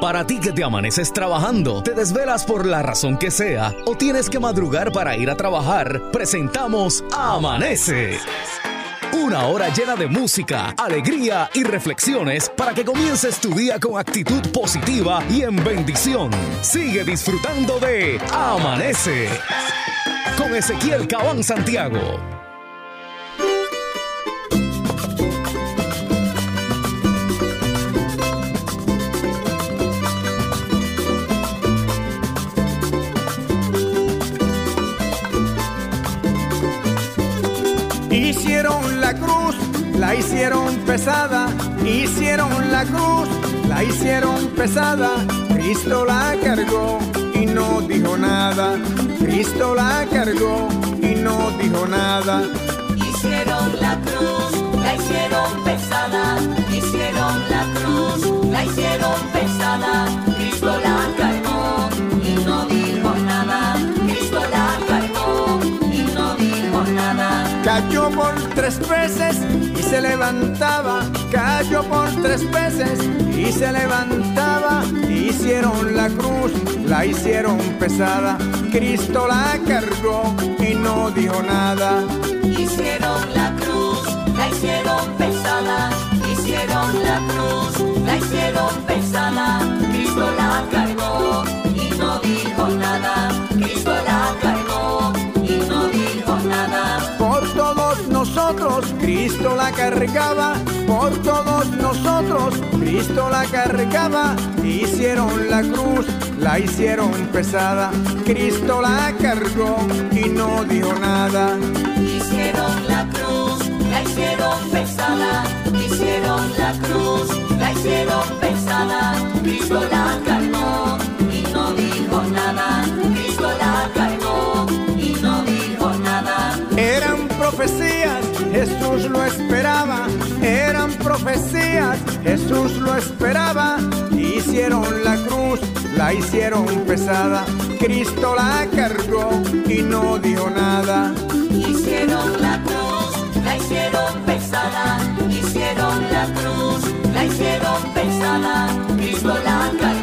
Para ti que te amaneces trabajando, te desvelas por la razón que sea o tienes que madrugar para ir a trabajar, presentamos Amanece. Una hora llena de música, alegría y reflexiones para que comiences tu día con actitud positiva y en bendición. Sigue disfrutando de Amanece con Ezequiel Cabán Santiago. Hicieron la cruz, la hicieron pesada, hicieron la cruz, la hicieron pesada, Cristo la cargó y no dijo nada, Cristo la cargó y no dijo nada. Hicieron la cruz, la hicieron pesada, hicieron la cruz, la hicieron pesada, Cayó por tres veces y se levantaba, cayó por tres veces y se levantaba. Hicieron la cruz, la hicieron pesada, Cristo la cargó y no dijo nada. Hicieron la cruz, la hicieron pesada, hicieron la cruz, la hicieron pesada, Cristo la cargó y no dijo nada, nosotros Cristo la cargaba, por todos nosotros Cristo la cargaba. Hicieron la cruz, la hicieron pesada, Cristo la cargó y no dijo nada. Hicieron la cruz, la hicieron pesada, hicieron la cruz, la hicieron pesada, Cristo la cargó y no dijo nada, Cristo la cargó y no dijo nada. Eran profecías, Jesús lo esperaba. Eran profecías, Jesús lo esperaba. Hicieron la cruz, la hicieron pesada. Cristo la cargó y no dijo nada. Hicieron la cruz, la hicieron pesada, hicieron la cruz, la hicieron pesada, Cristo la cargó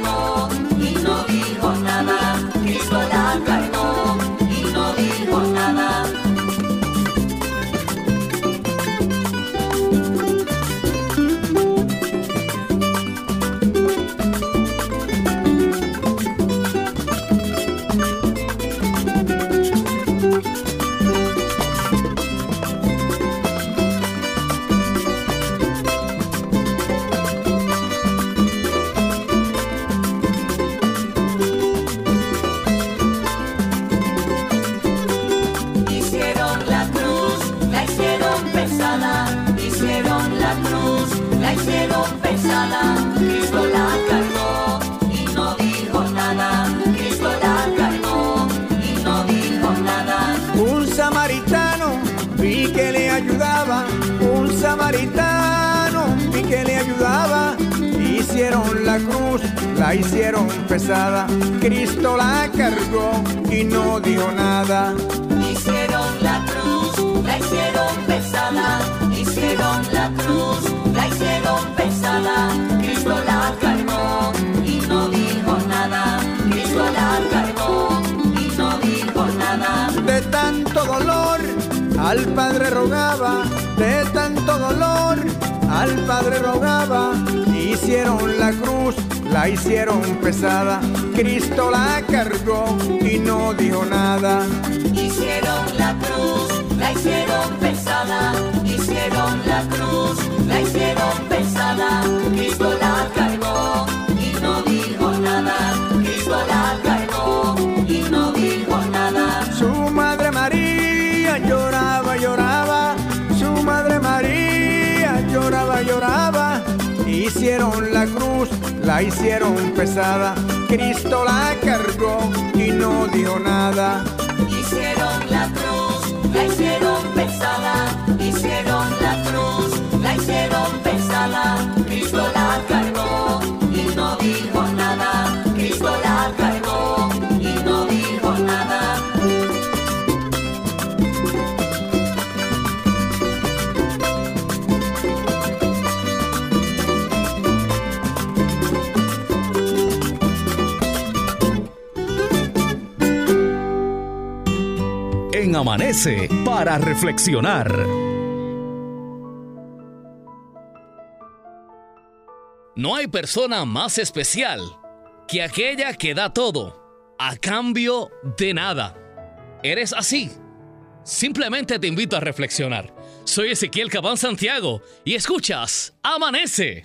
la cruz, la hicieron pesada. Cristo la cargó y no dijo nada. Hicieron la cruz, la hicieron pesada, hicieron la cruz, la hicieron pesada, Cristo la cargó y no dijo nada, Cristo la cargó y no dijo nada. De tanto dolor al Padre rogaba, de tanto dolor al Padre rogaba. Hicieron la cruz, la hicieron pesada. Cristo la cargó y no dijo nada. Hicieron la cruz, la hicieron pesada, hicieron la cruz, la hicieron pesada, Cristo Hicieron la cruz, la hicieron pesada. Cristo la cargó y no dijo nada. Hicieron la cruz, la hicieron pesada, hicieron la cruz, la hicieron pesada, Cristo la cargó y no dijo Amanece para reflexionar. No hay persona más especial que aquella que da todo a cambio de nada. ¿Eres así? Simplemente te invito a reflexionar. Soy Ezequiel Cabán Santiago y escuchas Amanece.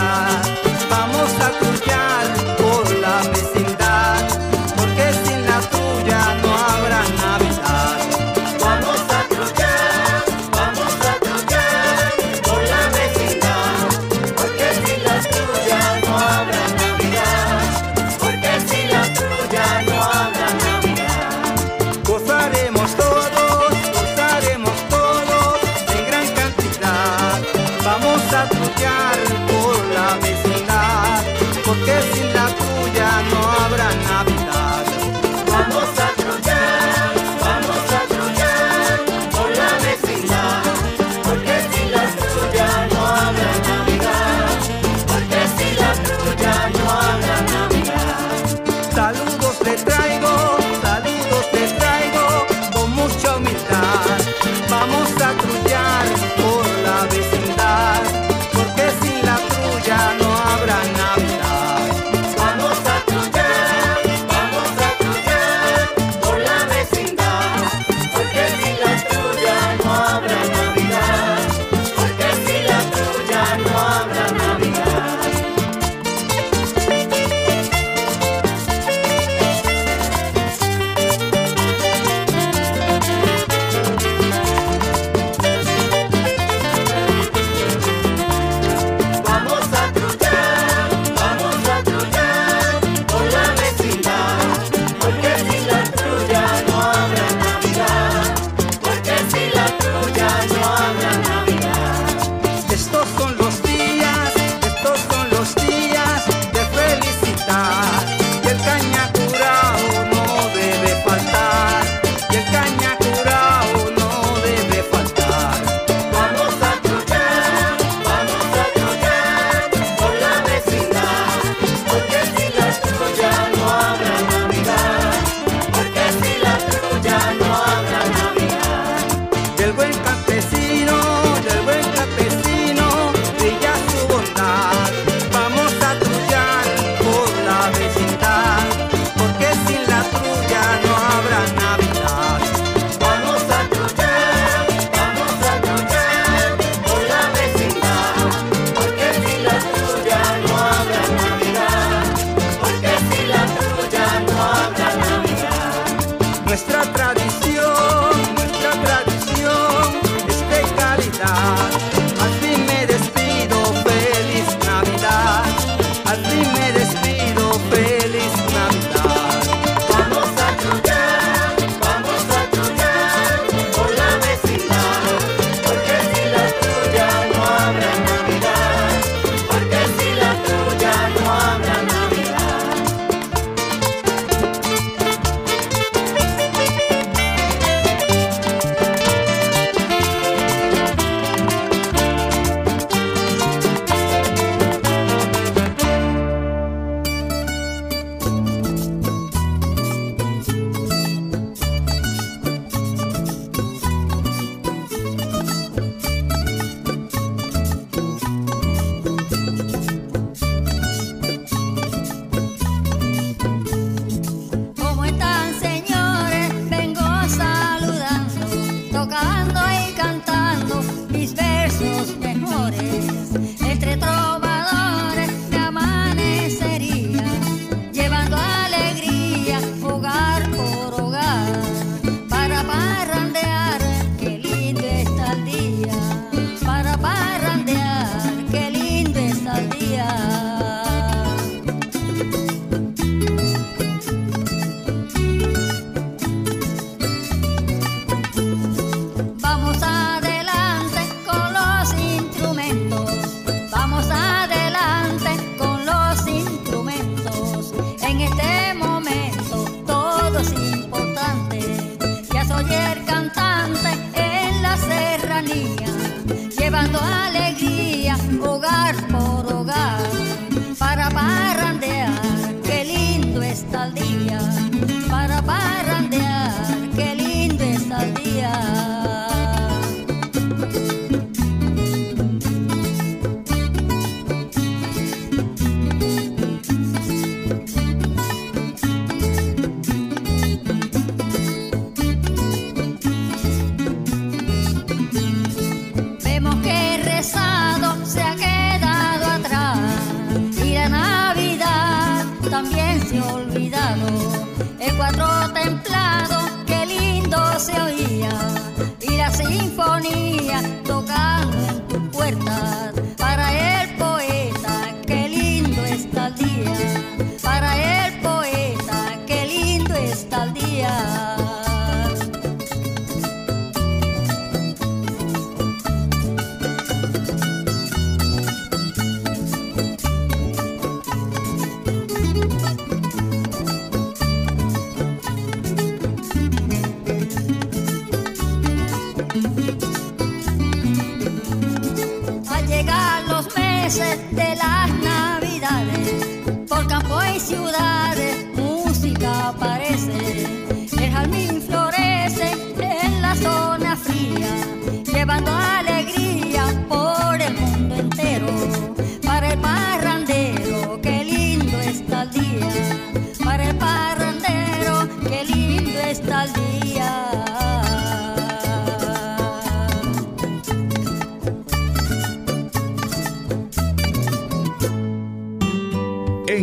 night.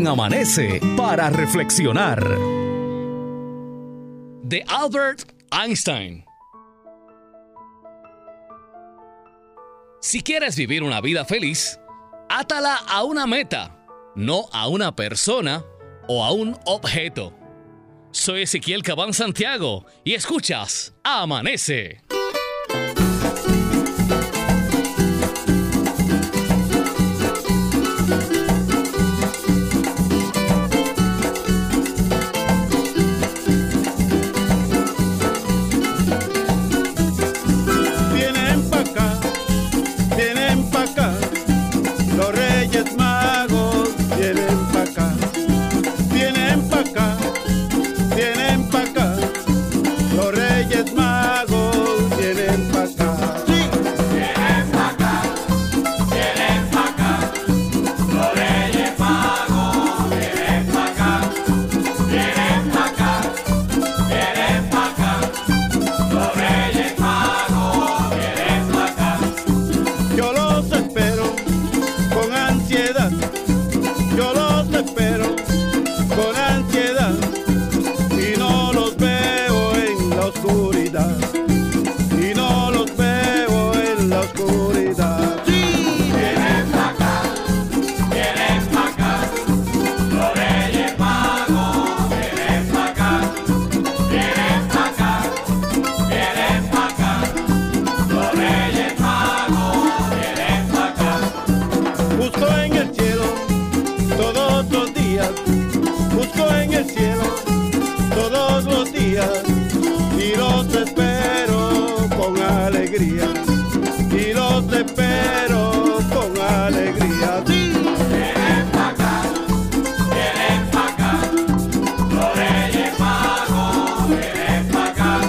Amanece para reflexionar. De Albert Einstein. Si quieres vivir una vida feliz, átala a una meta, no a una persona o a un objeto. Soy Ezequiel Cabán Santiago y escuchas Amanece. y los espero con alegría. Sí. Vienen pa' acá, vienen acá, los reyes magos, vienen pa' acá,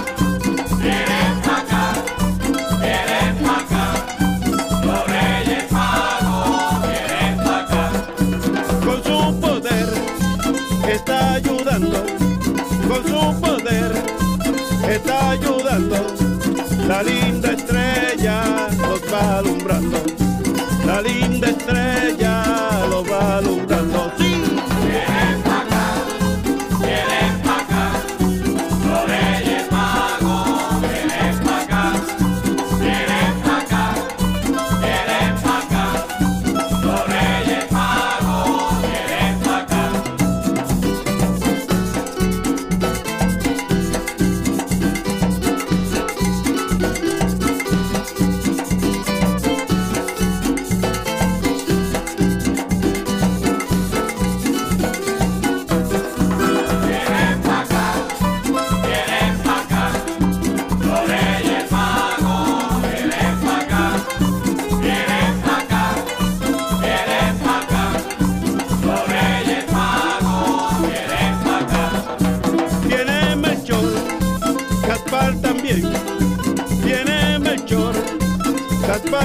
vienen pa' acá, vienen acá, los reyes magos, vienen pa' acá. Con su poder está ayudando, con su poder está ayudando la alumbrando. La linda estrella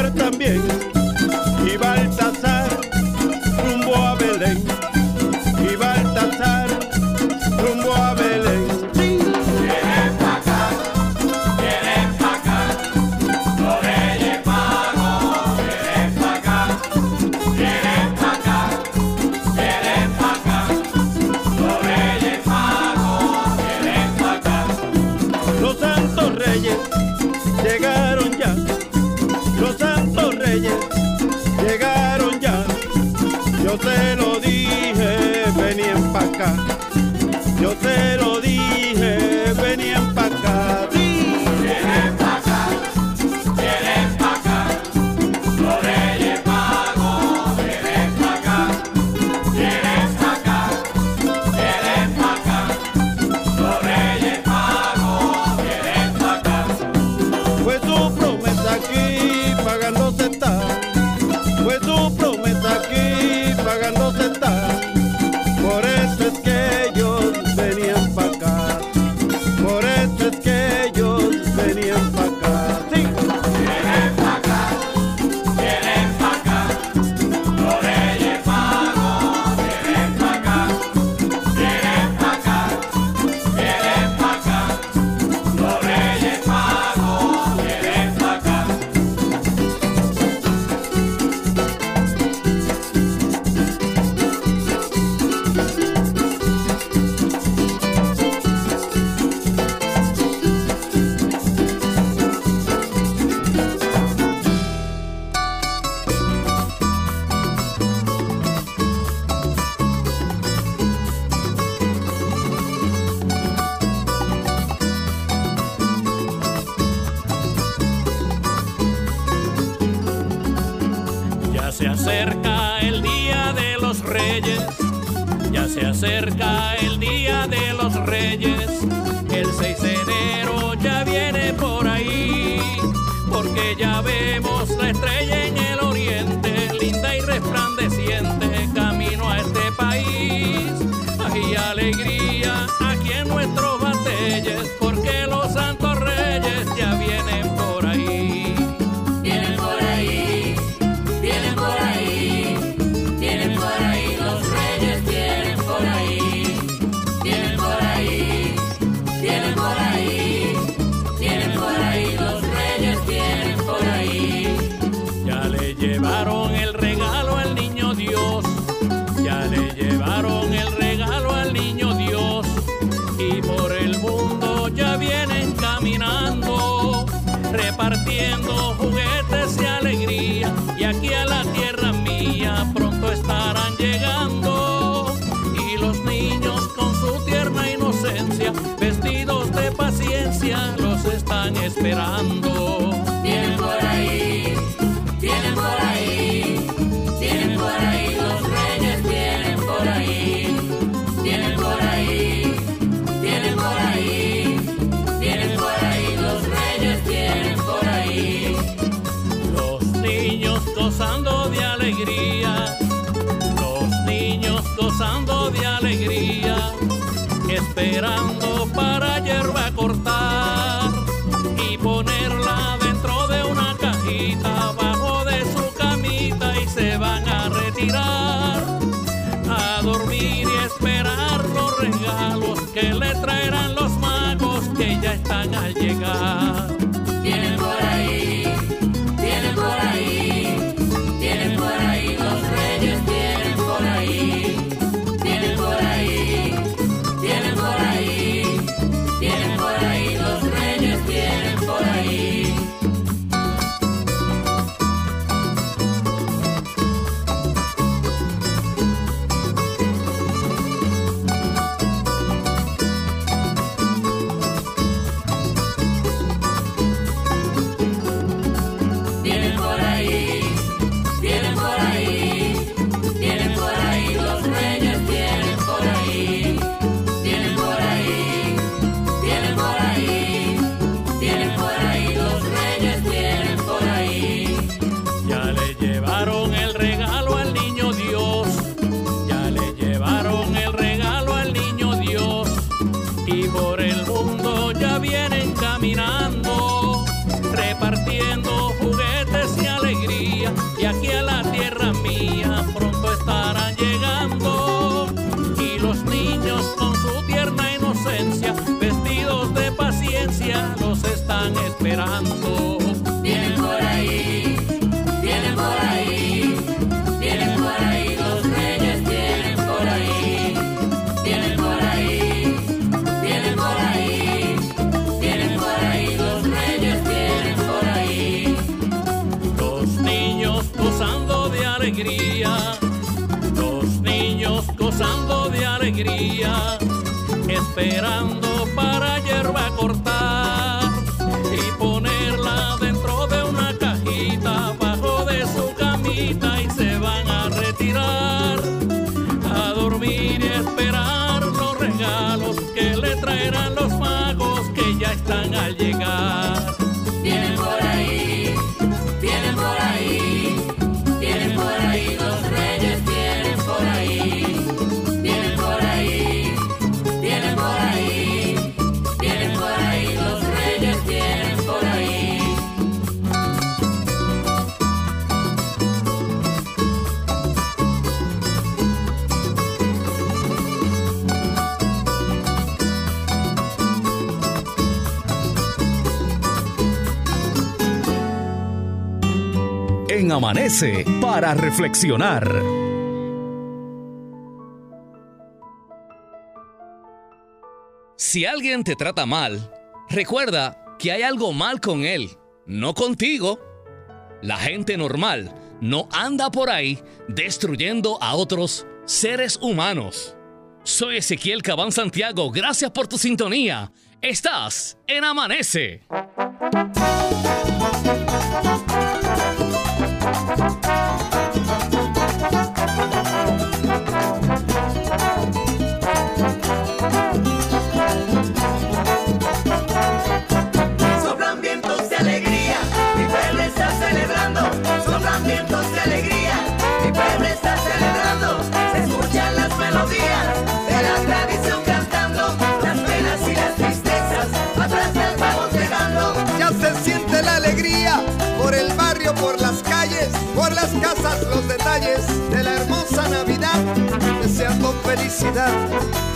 también. esperando. que le traerán los magos que ya están al llegar. Vienen por ahí, vienen por ahí, vienen por ahí, los reyes vienen por ahí, vienen por ahí, vienen por ahí, vienen por ahí, los reyes vienen por ahí. Los niños gozando de alegría, los niños gozando de alegría, esperando Amanece para reflexionar. Si alguien te trata mal, recuerda que hay algo mal con él, no contigo. La gente normal no anda por ahí destruyendo a otros seres humanos. Soy Ezequiel Cabán Santiago, gracias por tu sintonía. Estás en Amanece. Por las calles, por las casas, los detalles de la hermosa Navidad. Deseando felicidad,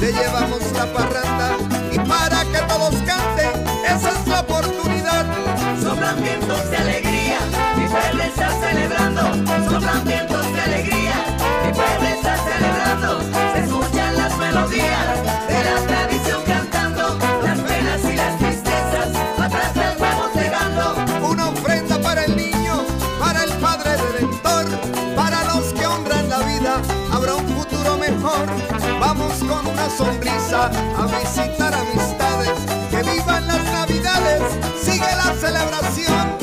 te llevamos la parranda y para que todos canten, esa es la oportunidad. Soplan vientos de alegría, mi pueblo está celebrando. Soplan vientos con una sonrisa a visitar amistades, que vivan las navidades, sigue la celebración.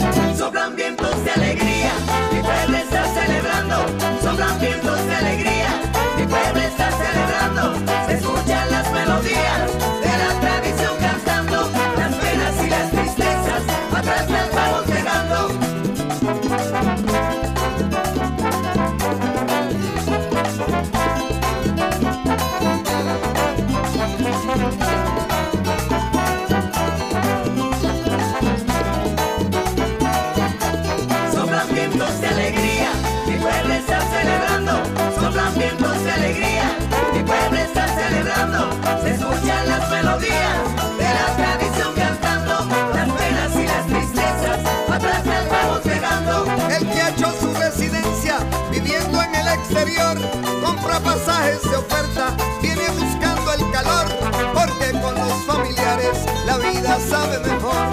Exterior, compra pasajes de oferta, viene buscando el calor, porque con los familiares la vida sabe mejor.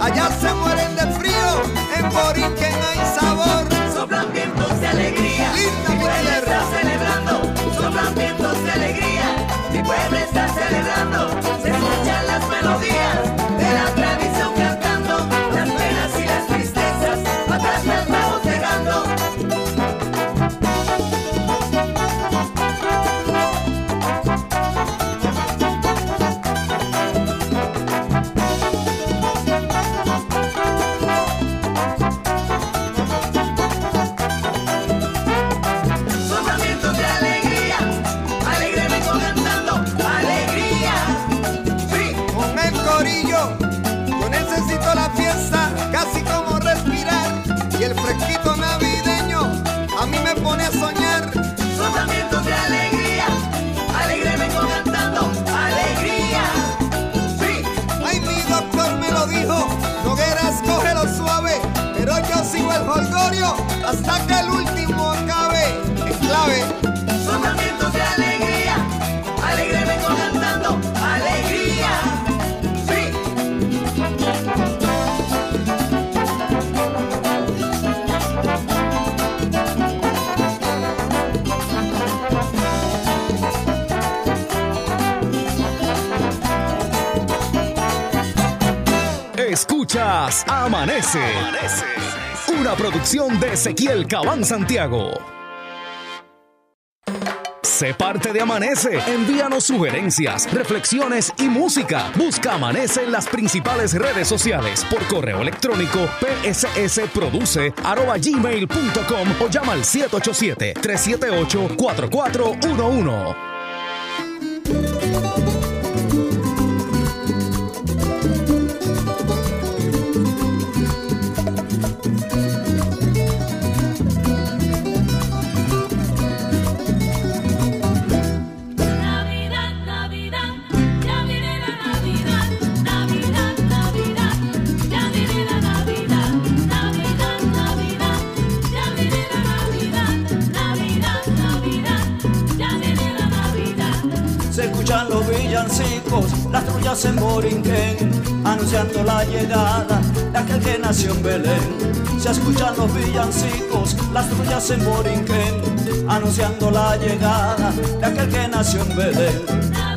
Allá se mueren de frío, en Boriquen hay sabor. Soplan vientos de alegría, Linda mi pueblo está celebrando. Soplan vientos de alegría, mi pueblo está celebrando. Se escuchan las melodías Amanece. Una producción de Ezequiel Cabán Santiago. Sé parte de Amanece. Envíanos sugerencias, reflexiones y música. Busca Amanece en las principales redes sociales por correo electrónico pssproduce.gmail.com o llama al 787-378-4411. Los villancicos, las trullas en Borinquen, anunciando la llegada de aquel que nació en Belén. Se escuchan los villancicos, las trullas en Borinquen, anunciando la llegada de aquel que nació en Belén.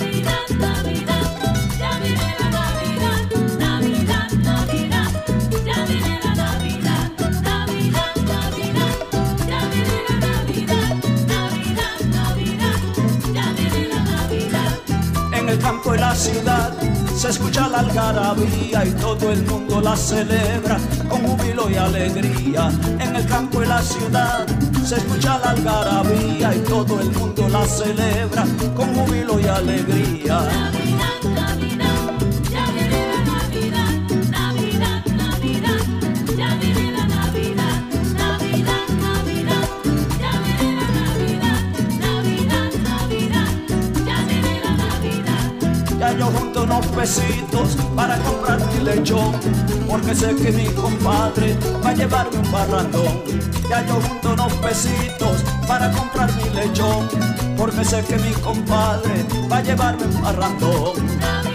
Se escucha la algarabía y todo el mundo la celebra con júbilo y alegría. En el campo y la ciudad se escucha la algarabía y todo el mundo la celebra con júbilo y alegría. Pesitos para comprar mi lechón, porque sé que mi compadre va a llevarme un barrandón. Ya yo junto unos pesitos para comprar mi lechón, porque sé que mi compadre va a llevarme un barrandón.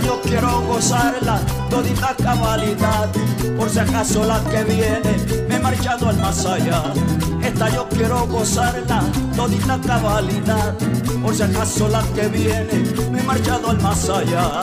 Yo quiero gozarla, todita cabalidad, por si acaso la que viene me he marchado al más allá. Esta yo quiero gozarla, todita cabalidad, por si acaso la que viene me he marchado al más allá.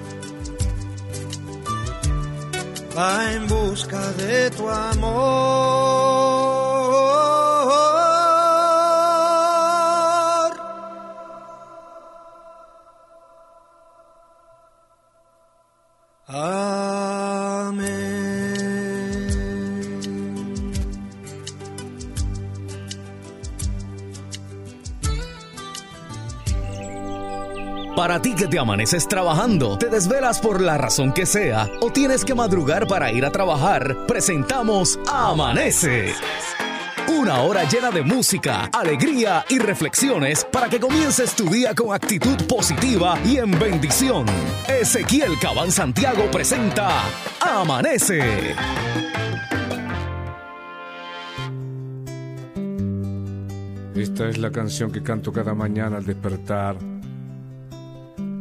Va en busca de tu amor. Que te amaneces trabajando, te desvelas por la razón que sea o tienes que madrugar para ir a trabajar, presentamos Amanece. Una hora llena de música, alegría y reflexiones para que comiences tu día con actitud positiva y en bendición. Ezequiel Cabán Santiago presenta Amanece. Esta es la canción que canto cada mañana al despertar.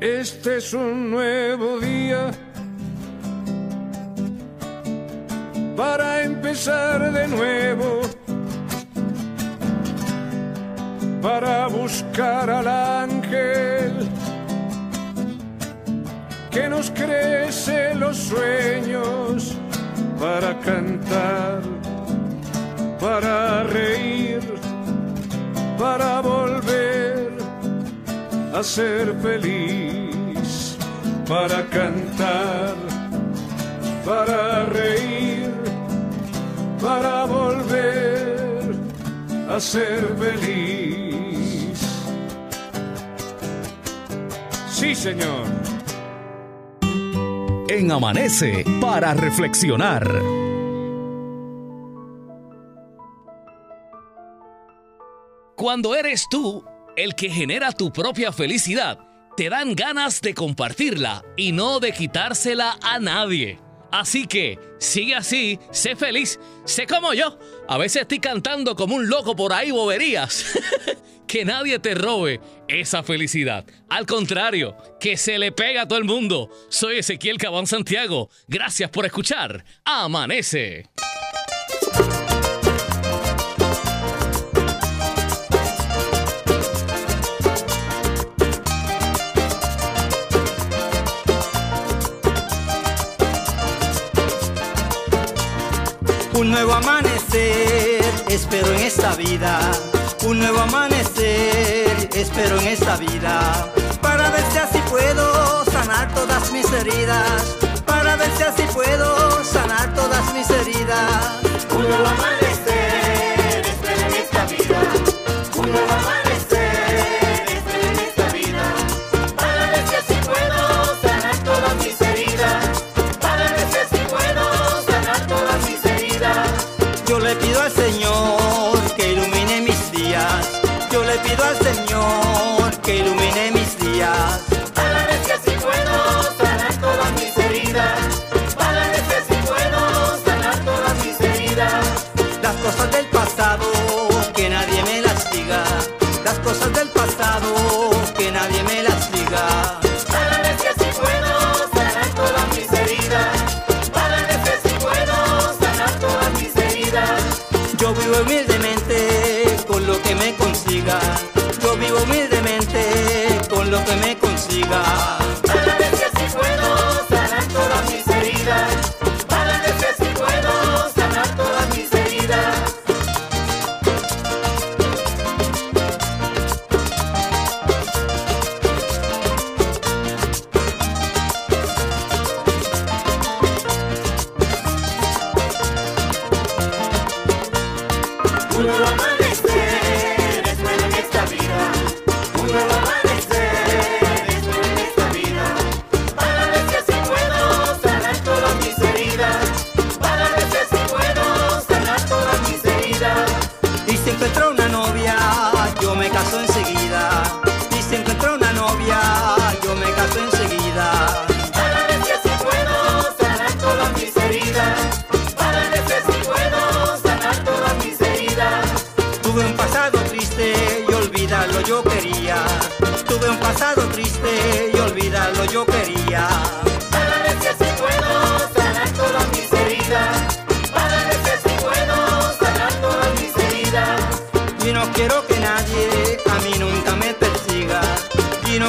este es un nuevo día para empezar de nuevo, para buscar al ángel que nos crece los sueños a ser feliz, para cantar, para reír, para volver a ser feliz. Sí, señor en Amanece para reflexionar. Cuando eres tú el que genera tu propia felicidad, te dan ganas de compartirla y no de quitársela a nadie. Así que sigue así, sé feliz, sé como yo. A veces estoy cantando como un loco por ahí boberías. que nadie te robe esa felicidad. Al contrario, que se le pega a todo el mundo. Soy Ezequiel Cabán Santiago. Gracias por escuchar. Amanece. un nuevo amanecer, espero en esta vida, un nuevo amanecer, espero en esta vida, para ver si así puedo sanar todas mis heridas, para ver si así puedo sanar todas mis heridas. Un nuevo amanecer.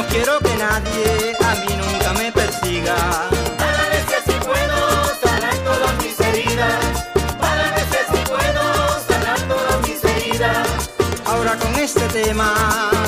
quiero que nadie a mí nunca me persiga. Para veces si puedo sanar todas mis heridas. Para veces si puedo sanar todas mis heridas. Ahora con este tema.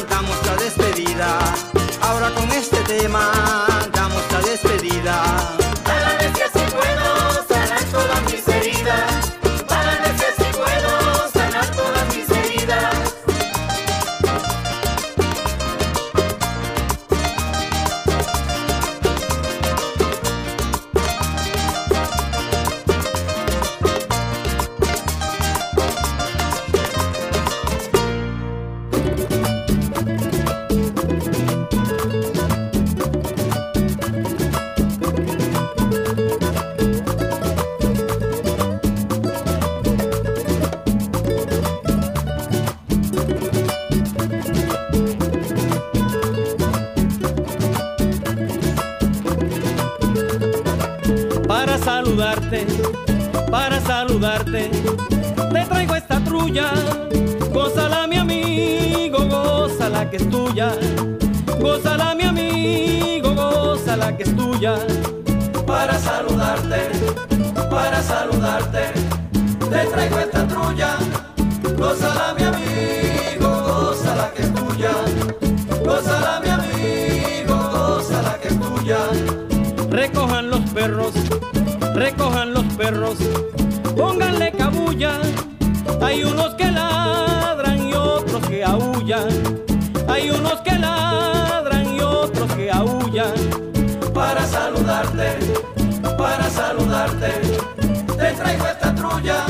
los perros, pónganle cabulla. Hay unos que ladran y otros que aullan. Hay unos que ladran y otros que aullan. Para saludarte, para saludarte, te traigo esta trulla.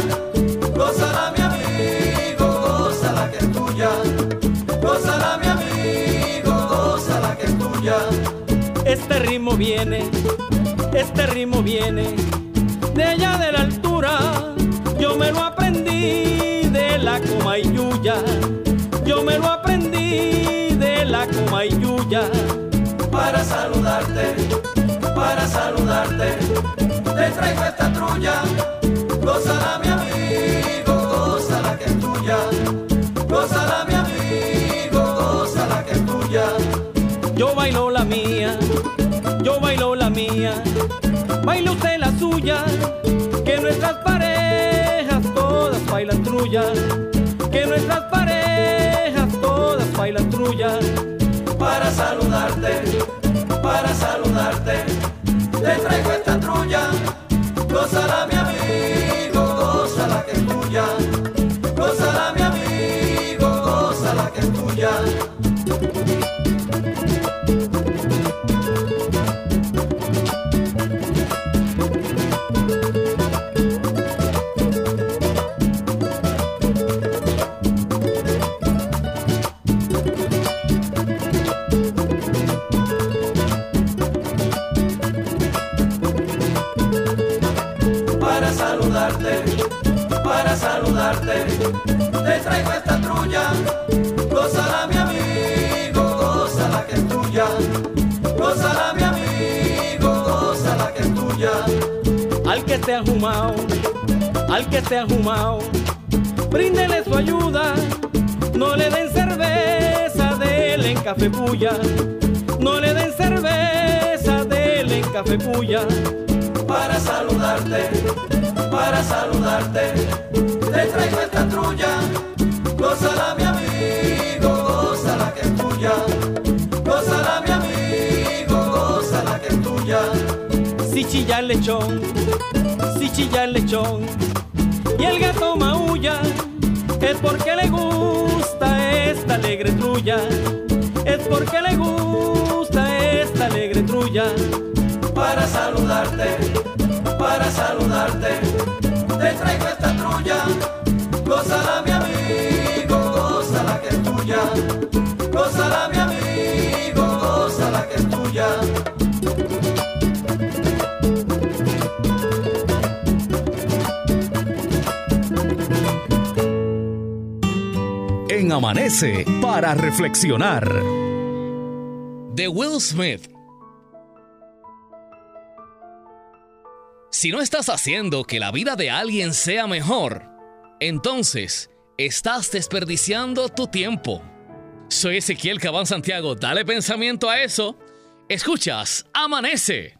Gózala mi amigo, gózala que es tuya. Gózala mi amigo, gózala que es tuya. Este ritmo viene, este ritmo viene de allá de la altura, yo me lo aprendí de la Comayuya, yo me lo aprendí de la Comayuya. Para saludarte, para saludarte, te traigo esta trulla, gózala mi amigo, gózala que es tuya, gózala mi amigo, gózala que es tuya. Yo bailo la mía, yo bailo la mía, bailo usted que nuestras parejas todas bailan trulla, que nuestras parejas todas bailan trulla. Para saludarte, para saludarte para saludarte, para saludarte, te traigo esta trulla, gózala mi amigo, gózala que es tuya, gózala mi amigo, gózala que es tuya. Al que esté ajumao, al que esté ajumao, bríndele su ayuda. No le den cerveza, dele en café puya. No le den cerveza, dele en café puya. Para saludarte, para saludarte, te traigo esta trulla, gózala mi amigo, gózala que es tuya, gózala mi amigo, gózala que es tuya. Si chilla el lechón, si chilla el lechón, y el gato maulla, es porque le gusta esta alegre trulla, es porque le gusta esta alegre trulla. para saludarte, saludarte, te traigo esta trulla, gózala mi amigo, gózala que es tuya, gózala mi amigo, gózala que es tuya. En Amanece para reflexionar. De Will Smith. Si no estás haciendo que la vida de alguien sea mejor, entonces estás desperdiciando tu tiempo. Soy Ezequiel Cabán Santiago, dale pensamiento a eso. Escuchas, amanece.